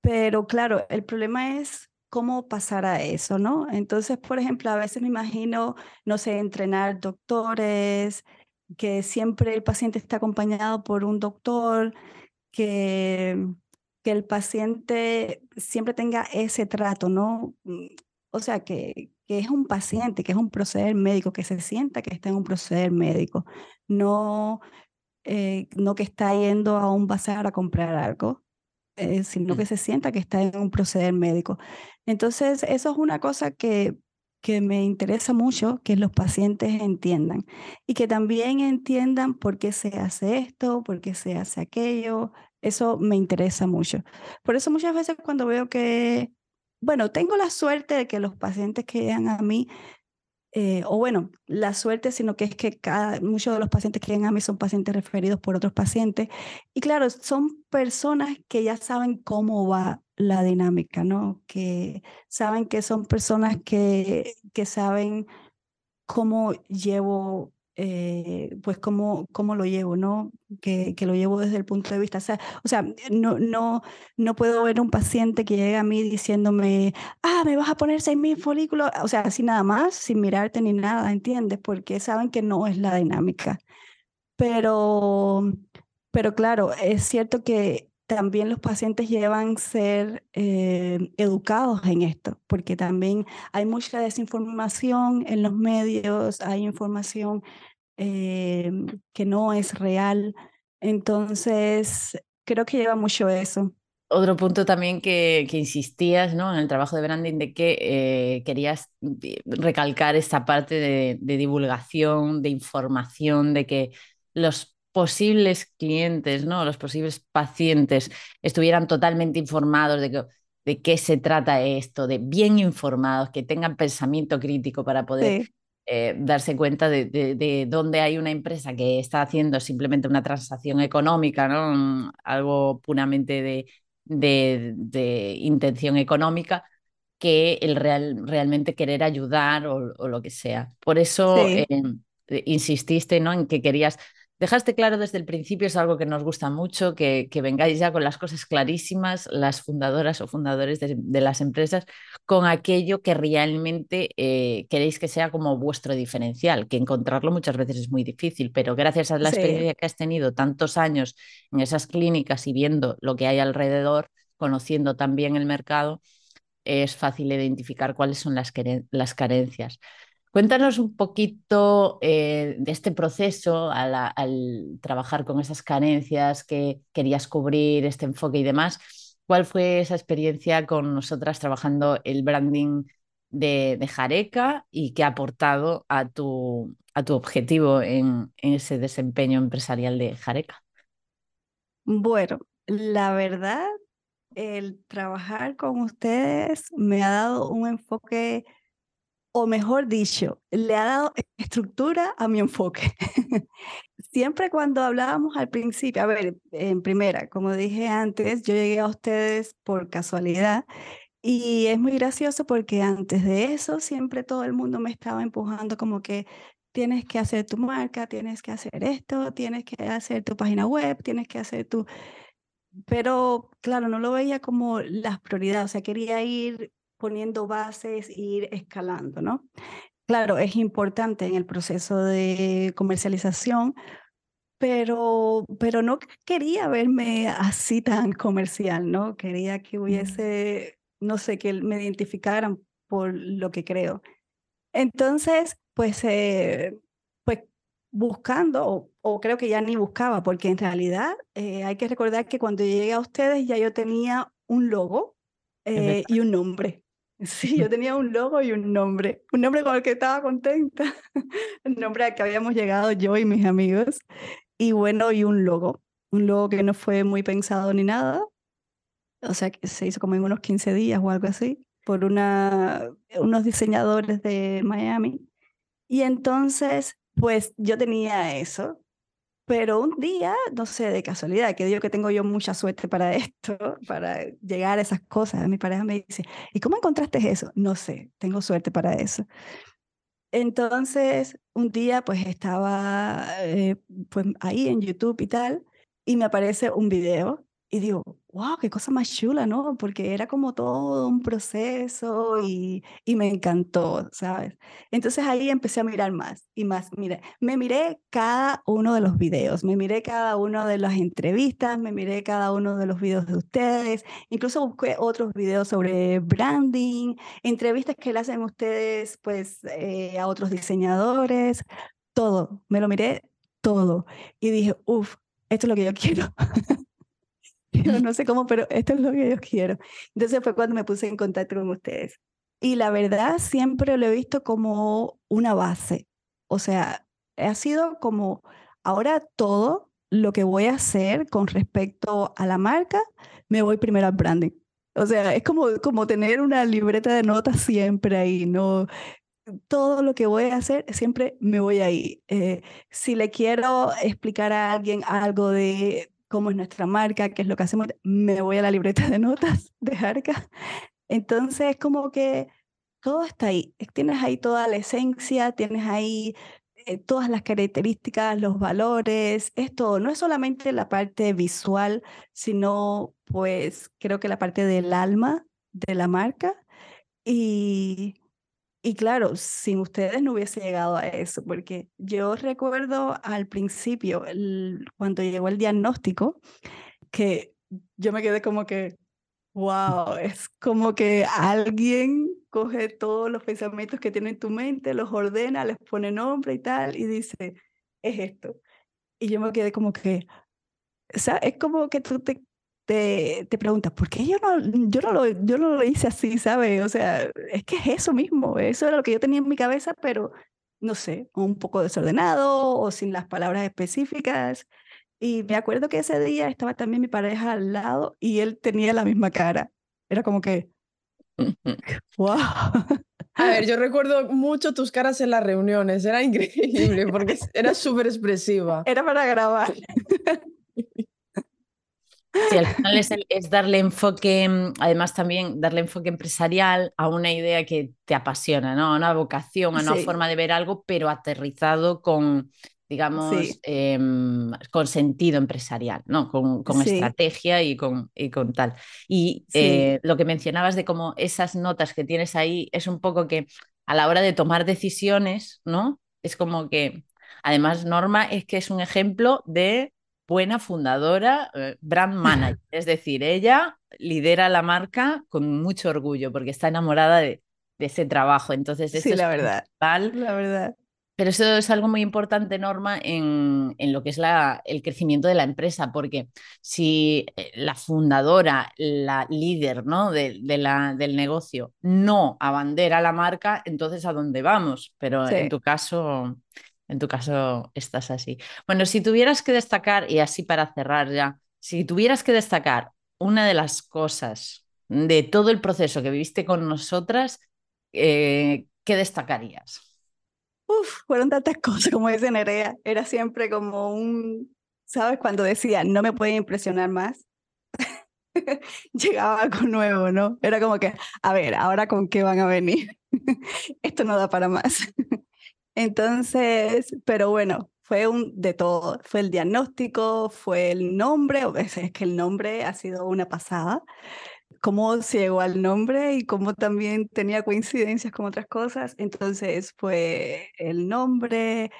pero claro, el problema es cómo pasar a eso, ¿no? Entonces, por ejemplo, a veces me imagino, no sé, entrenar doctores, que siempre el paciente está acompañado por un doctor, que, que el paciente siempre tenga ese trato, ¿no? Mm, o sea, que, que es un paciente, que es un proceder médico, que se sienta que está en un proceder médico, no, eh, no que está yendo a un bazar a comprar algo, eh, sino que mm. se sienta que está en un proceder médico. Entonces, eso es una cosa que que me interesa mucho que los pacientes entiendan y que también entiendan por qué se hace esto, por qué se hace aquello. Eso me interesa mucho. Por eso muchas veces cuando veo que, bueno, tengo la suerte de que los pacientes que llegan a mí eh, o bueno, la suerte, sino que es que muchos de los pacientes que vienen a mí son pacientes referidos por otros pacientes. Y claro, son personas que ya saben cómo va la dinámica, ¿no? Que saben que son personas que, que saben cómo llevo eh, pues cómo, cómo lo llevo, ¿no? Que, que, lo llevo desde el punto de vista, o sea, o sea, no, no, no puedo ver un paciente que llega a mí diciéndome, ah, me vas a poner 6.000 folículos, o sea, así nada más, sin mirarte ni nada, ¿entiendes? Porque saben que no es la dinámica. Pero, pero claro, es cierto que también los pacientes llevan ser eh, educados en esto, porque también hay mucha desinformación en los medios, hay información eh, que no es real. Entonces, creo que lleva mucho eso. Otro punto también que, que insistías ¿no? en el trabajo de branding de que eh, querías recalcar esta parte de, de, divulgación, de información, de que los posibles clientes, ¿no? los posibles pacientes estuvieran totalmente informados de, que, de qué se trata esto, de bien informados, que tengan pensamiento crítico para poder eh, darse cuenta de, dónde hay una empresa que está haciendo simplemente una transacción económica, ¿no? Mm, algo puramente de, de, intención económica, que el real, realmente querer ayudar o, lo que sea. Por eso eh, insististe ¿no? en que querías Dejaste claro desde el principio, es algo que nos gusta mucho, que, vengáis ya con las cosas clarísimas, las fundadoras o fundadores de, las empresas, con aquello que realmente eh, queréis que sea como vuestro diferencial, que encontrarlo muchas veces es muy difícil, pero gracias a la experiencia que has tenido tantos años en esas clínicas y viendo lo que hay alrededor, conociendo también el mercado, es fácil identificar cuáles son las, las carencias. Cuéntanos un poquito eh, de este proceso al, trabajar con esas carencias que querías cubrir, este enfoque y demás. ¿Cuál fue esa experiencia con nosotras trabajando el branding de, Jareca y qué ha aportado a tu, a tu objetivo en, en ese desempeño empresarial de Jareca? Bueno, la verdad, el trabajar con ustedes me ha dado un enfoque o mejor dicho, le ha dado estructura a mi enfoque. Siempre cuando hablábamos al principio, a ver, en primera, como dije antes, yo llegué a ustedes por casualidad y es muy gracioso porque antes de eso siempre todo el mundo me estaba empujando como que tienes que hacer tu marca, tienes que hacer esto, tienes que hacer tu página web, tienes que hacer tu... Pero claro, no lo veía como las prioridades, o sea, quería ir poniendo bases e ir escalando, ¿no? Claro, es importante en el proceso de comercialización pero, pero no quería verme así tan comercial, ¿no? Quería que hubiese, no sé, que me identificaran por lo que creo. Entonces, pues, eh, pues buscando, o, creo que ya ni buscaba, porque en realidad eh, hay que recordar que cuando llegué a ustedes ya yo tenía un logo eh, y un nombre. Sí, yo tenía un logo y un nombre, un nombre con el que estaba contenta, el nombre al que habíamos llegado yo y mis amigos, y bueno, y un logo, un logo que no fue muy pensado ni nada, o sea, que se hizo como en unos 15 días o algo así, por una, unos diseñadores de Miami. Y entonces, pues yo tenía eso, pero un día, no sé, de casualidad, que digo que tengo yo mucha suerte para esto, para llegar a esas cosas. Mi pareja me dice, ¿y cómo encontraste eso? No sé, tengo suerte para eso. Entonces, un día pues estaba eh, pues, ahí en YouTube y tal, y me aparece un video y digo, wow, qué cosa más chula, ¿no? Porque era como todo un proceso y, y me encantó, ¿sabes? Entonces ahí empecé a mirar más y más. Mire, me miré cada uno de los videos, me miré cada uno de las entrevistas, me miré cada uno de los videos de ustedes, incluso busqué otros videos sobre branding, entrevistas que le hacen ustedes pues eh, a otros diseñadores, todo, me lo miré todo y dije, uff, esto es lo que yo quiero. no sé cómo, pero esto es lo que yo quiero. Entonces fue cuando me puse en contacto con ustedes. Y la verdad siempre lo he visto como una base. O sea, ha sido como ahora todo lo que voy a hacer con respecto a la marca, me voy primero al branding. O sea, es como, como tener una libreta de notas siempre ahí, ¿no? Todo lo que voy a hacer, siempre me voy ahí. Eh, si le quiero explicar a alguien algo de, cómo es nuestra marca, qué es lo que hacemos, me voy a la libreta de notas de Arca. Entonces, como que todo está ahí. Tienes ahí toda la esencia, tienes ahí eh, todas las características, los valores, esto no es solamente la parte visual, sino pues creo que la parte del alma de la marca. Y, y claro, sin ustedes no hubiese llegado a eso, porque yo recuerdo al principio, cuando llegó el diagnóstico, que yo me quedé como que, wow, es como que alguien coge todos los pensamientos que tiene en tu mente, los ordena, les pone nombre y tal, y dice, es esto. Y yo me quedé como que, o sea, es como que tú te te, te preguntas, ¿por qué yo no, yo, no lo, yo no lo hice así, ¿sabes? O sea, es que es eso mismo, eso era lo que yo tenía en mi cabeza, pero no sé, un poco desordenado o sin las palabras específicas. Y me acuerdo que ese día estaba también mi pareja al lado y él tenía la misma cara. Era como que, wow. A ver, yo recuerdo mucho tus caras en las reuniones, era increíble porque era súper expresiva. Era para grabar. Sí, al final es, darle enfoque, mm, además también darle enfoque empresarial a una idea que te apasiona, ¿no? A una vocación, a una forma de ver algo, pero aterrizado con, digamos, em, con sentido empresarial, ¿no? Con, estrategia y con, y con tal. Y eh, lo que mencionabas de cómo esas notas que tienes ahí es un poco que a la hora de tomar decisiones, ¿no? Es como que, además, Norma es que es un ejemplo de buena fundadora, eh, brand manager. Es decir, ella lidera la marca con mucho orgullo porque está enamorada de, ese trabajo. Entonces, eso sí, la verdad. La verdad. Pero eso es algo muy importante, Norma, en, en lo que es la, el crecimiento de la empresa, porque si eh, la fundadora, la líder ¿no? de, la, del negocio, no abandera la marca, entonces ¿a dónde vamos? Pero en tu caso, en tu caso estás así. Bueno, si tuvieras que destacar, y así para cerrar ya, si tuvieras que destacar una de las cosas de todo el proceso que viviste con nosotras, eh, ¿qué destacarías? Uf, fueron tantas cosas, como dice Nerea. Era siempre como un, ¿sabes? Cuando decía, no me puede impresionar más, llegaba algo nuevo, ¿no? Era como que, a ver, ahora con qué van a venir. Esto no da para más. Entonces, pero bueno, fue un de todo. Fue el diagnóstico, fue el nombre, es que el nombre ha sido una pasada. Cómo se llegó al nombre y cómo también tenía coincidencias con otras cosas. Entonces fue el nombre,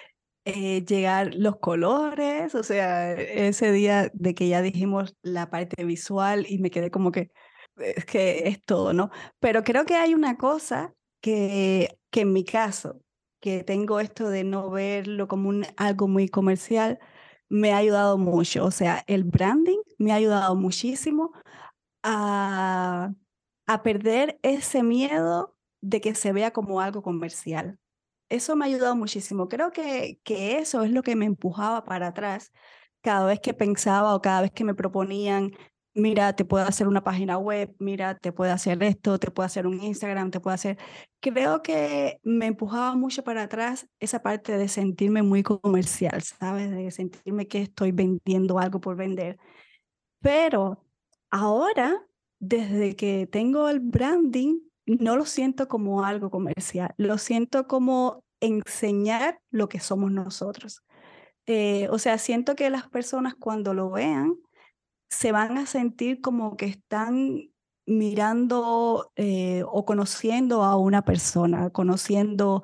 eh, llegar los colores, o sea, ese día de que ya dijimos la parte visual y me quedé como que, es que es todo, ¿no? Pero creo que hay una cosa que, que en mi caso, que tengo esto de no verlo como un, algo muy comercial, me ha ayudado mucho. O sea, el branding me ha ayudado muchísimo a, a perder ese miedo de que se vea como algo comercial. Eso me ha ayudado muchísimo. Creo que, que eso es lo que me empujaba para atrás cada vez que pensaba o cada vez que me proponían mira, te puedo hacer una página web, mira, te puedo hacer esto, te puedo hacer un Instagram, te puedo hacer... Creo que me empujaba mucho para atrás esa parte de sentirme muy comercial, ¿sabes? De sentirme que estoy vendiendo algo por vender. Pero ahora, desde que tengo el branding, no lo siento como algo comercial, lo siento como enseñar lo que somos nosotros. Eh, o sea, siento que las personas cuando lo vean, se van a sentir como que están mirando eh, o conociendo a una persona, conociendo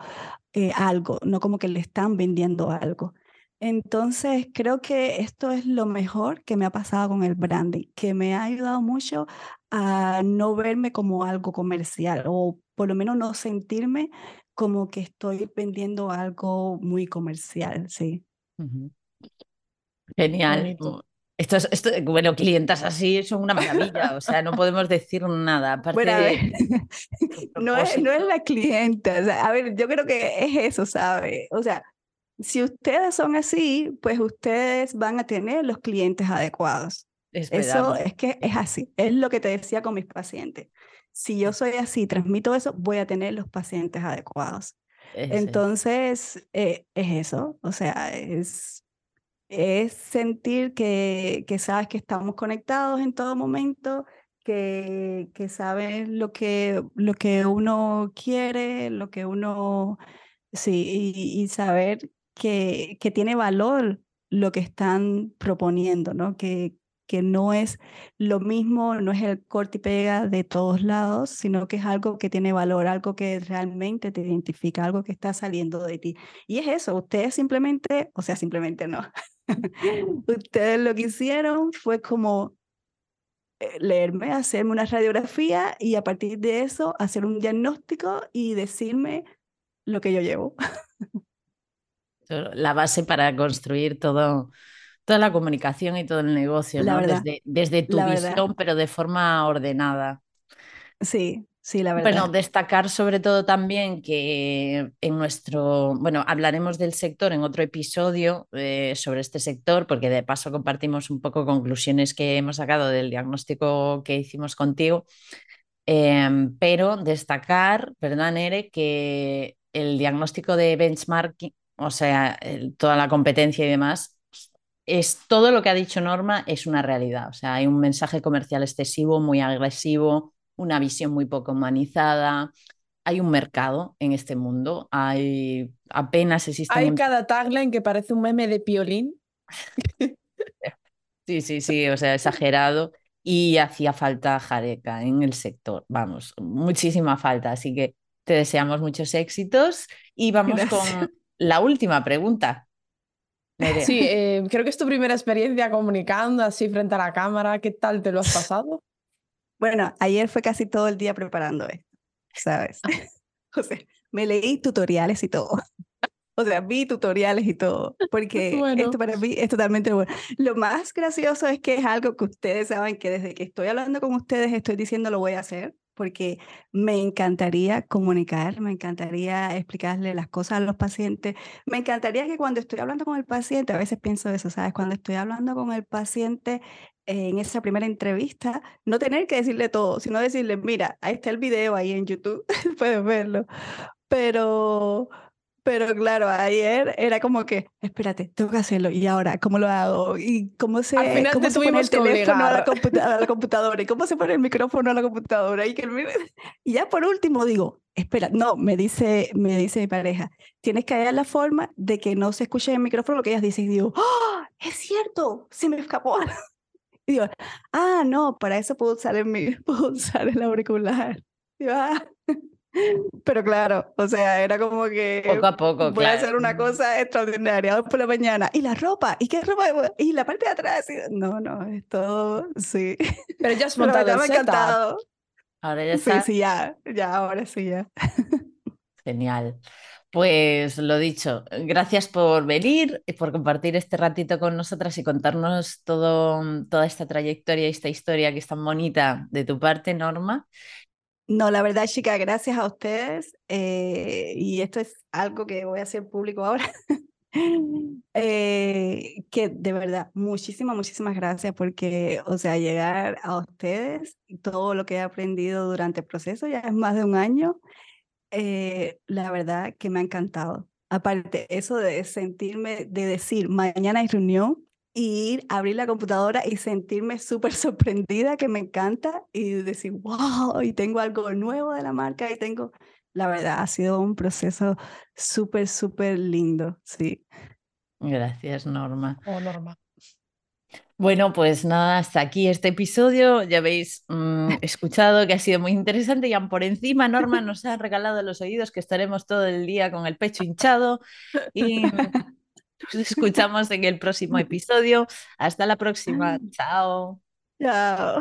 eh, algo, no como que le están vendiendo algo. Entonces, creo que esto es lo mejor que me ha pasado con el branding, que me ha ayudado mucho a no verme como algo comercial o por lo menos no sentirme como que estoy vendiendo algo muy comercial, sí. Genial. Esto es, esto, bueno, clientas así son una maravilla, o sea, no podemos decir nada. Aparte de... no, es, no es la clienta, a ver, yo creo que es eso, ¿sabe? O sea, si ustedes son así, pues ustedes van a tener los clientes adecuados. Eso es que es así, es lo que te decía con mis pacientes. Si yo soy así, transmito eso, voy a tener los pacientes adecuados. Entonces, eh, es eso, o sea, es es sentir que, que sabes que estamos conectados en todo momento, que, que sabes lo que, lo que uno quiere, lo que uno, sí, y, saber que, que tiene valor lo que están proponiendo, ¿no? Que, que no es lo mismo, no es el corte y pega de todos lados, sino que es algo que tiene valor, algo que realmente te identifica, algo que está saliendo de ti. Y es eso, ustedes simplemente, o sea, simplemente no, Ustedes lo que hicieron fue como eh, leerme, hacerme una radiografía y a partir de eso hacer un diagnóstico y decirme lo que yo llevo. La base para construir todo, toda la comunicación y todo el negocio, ¿no? desde, desde tu visión, pero de forma ordenada. Sí, Sí, la verdad. Bueno, destacar sobre todo también que en nuestro, bueno, hablaremos del sector en otro episodio eh, sobre este sector, porque de paso compartimos un poco conclusiones que hemos sacado del diagnóstico que hicimos contigo, em, pero destacar, perdón, Ere, que el diagnóstico de benchmarking, o sea, toda la competencia y demás, es todo lo que ha dicho Norma es una realidad. O sea, hay un mensaje comercial excesivo, muy agresivo una visión muy poco humanizada. Hay un mercado en este mundo, hay apenas existe. Hay cada tagline que parece un meme de piolín. sí, sí, sí, o sea, exagerado. Y hacía falta jareca en el sector, vamos, muchísima falta. Así que te deseamos muchos éxitos y vamos con la última pregunta. Sí, eh, creo que es tu primera experiencia comunicando así frente a la cámara. ¿Qué tal te lo has pasado? Bueno, ayer fue casi todo el día preparando esto, ¿sabes? o sea, me leí tutoriales y todo. O sea, vi tutoriales y todo, porque esto para mí es totalmente bueno. Lo más gracioso es que es algo que ustedes saben que desde que estoy hablando con ustedes estoy diciendo lo voy a hacer, porque me encantaría comunicar, me encantaría explicarle las cosas a los pacientes, me encantaría que cuando estoy hablando con el paciente, a veces pienso eso, ¿sabes? Cuando estoy hablando con el paciente, en esa primera entrevista, no tener que decirle todo, sino decirle, mira, ahí está el video ahí en YouTube, puedes verlo. Pero, pero claro, ayer era como que, espérate, tengo que hacerlo. ¿Y ahora cómo lo hago? ¿Y cómo se, cómo se pone el teléfono a la, a la, computadora? ¿Y cómo se pone el micrófono a la computadora? Y, que y ya por último digo, espera, no, me dice, me dice mi pareja, tienes que hallar la forma de que no se escuche el micrófono lo que ellas dicen. Y digo, ¡Oh, es cierto, se me escapó. Y digo, ah, no, para eso puedo usar el, puedo usar el auricular. ah. Pero claro, o sea, era como que poco a poco, voy claro. a hacer una cosa extraordinaria por la mañana. Y la ropa, y qué ropa, y la parte de atrás. No, no, es todo, sí. Pero ya has Pero montado el me setup. encantado. Ahora ya Sí, está. sí, ya, ya, ahora sí, ya. Genial. Pues lo dicho, gracias por venir y por compartir este ratito con nosotras y contarnos todo, toda esta trayectoria y esta historia que es tan bonita de tu parte, Norma. No, la verdad, chica, gracias a ustedes. eh, y esto es algo que voy a hacer público ahora. eh, que de verdad, muchísimas, muchísimas gracias porque, o sea, llegar a ustedes todo lo que he aprendido durante el proceso, ya es más de un año, eh, la verdad que me ha encantado. Aparte, eso de sentirme, de decir, mañana hay reunión, y ir, abrir la computadora y sentirme súper sorprendida, que me encanta, y decir, wow, y tengo algo nuevo de la marca, y tengo, la verdad, ha sido un proceso súper, súper lindo, sí. Gracias, Norma. Oh, Norma. Bueno, pues nada, hasta aquí este episodio. Ya habéis mm, escuchado que ha sido muy interesante y por encima Norma nos ha regalado los oídos que estaremos todo el día con el pecho hinchado y nos escuchamos en el próximo episodio. Hasta la próxima. Chao. Chao.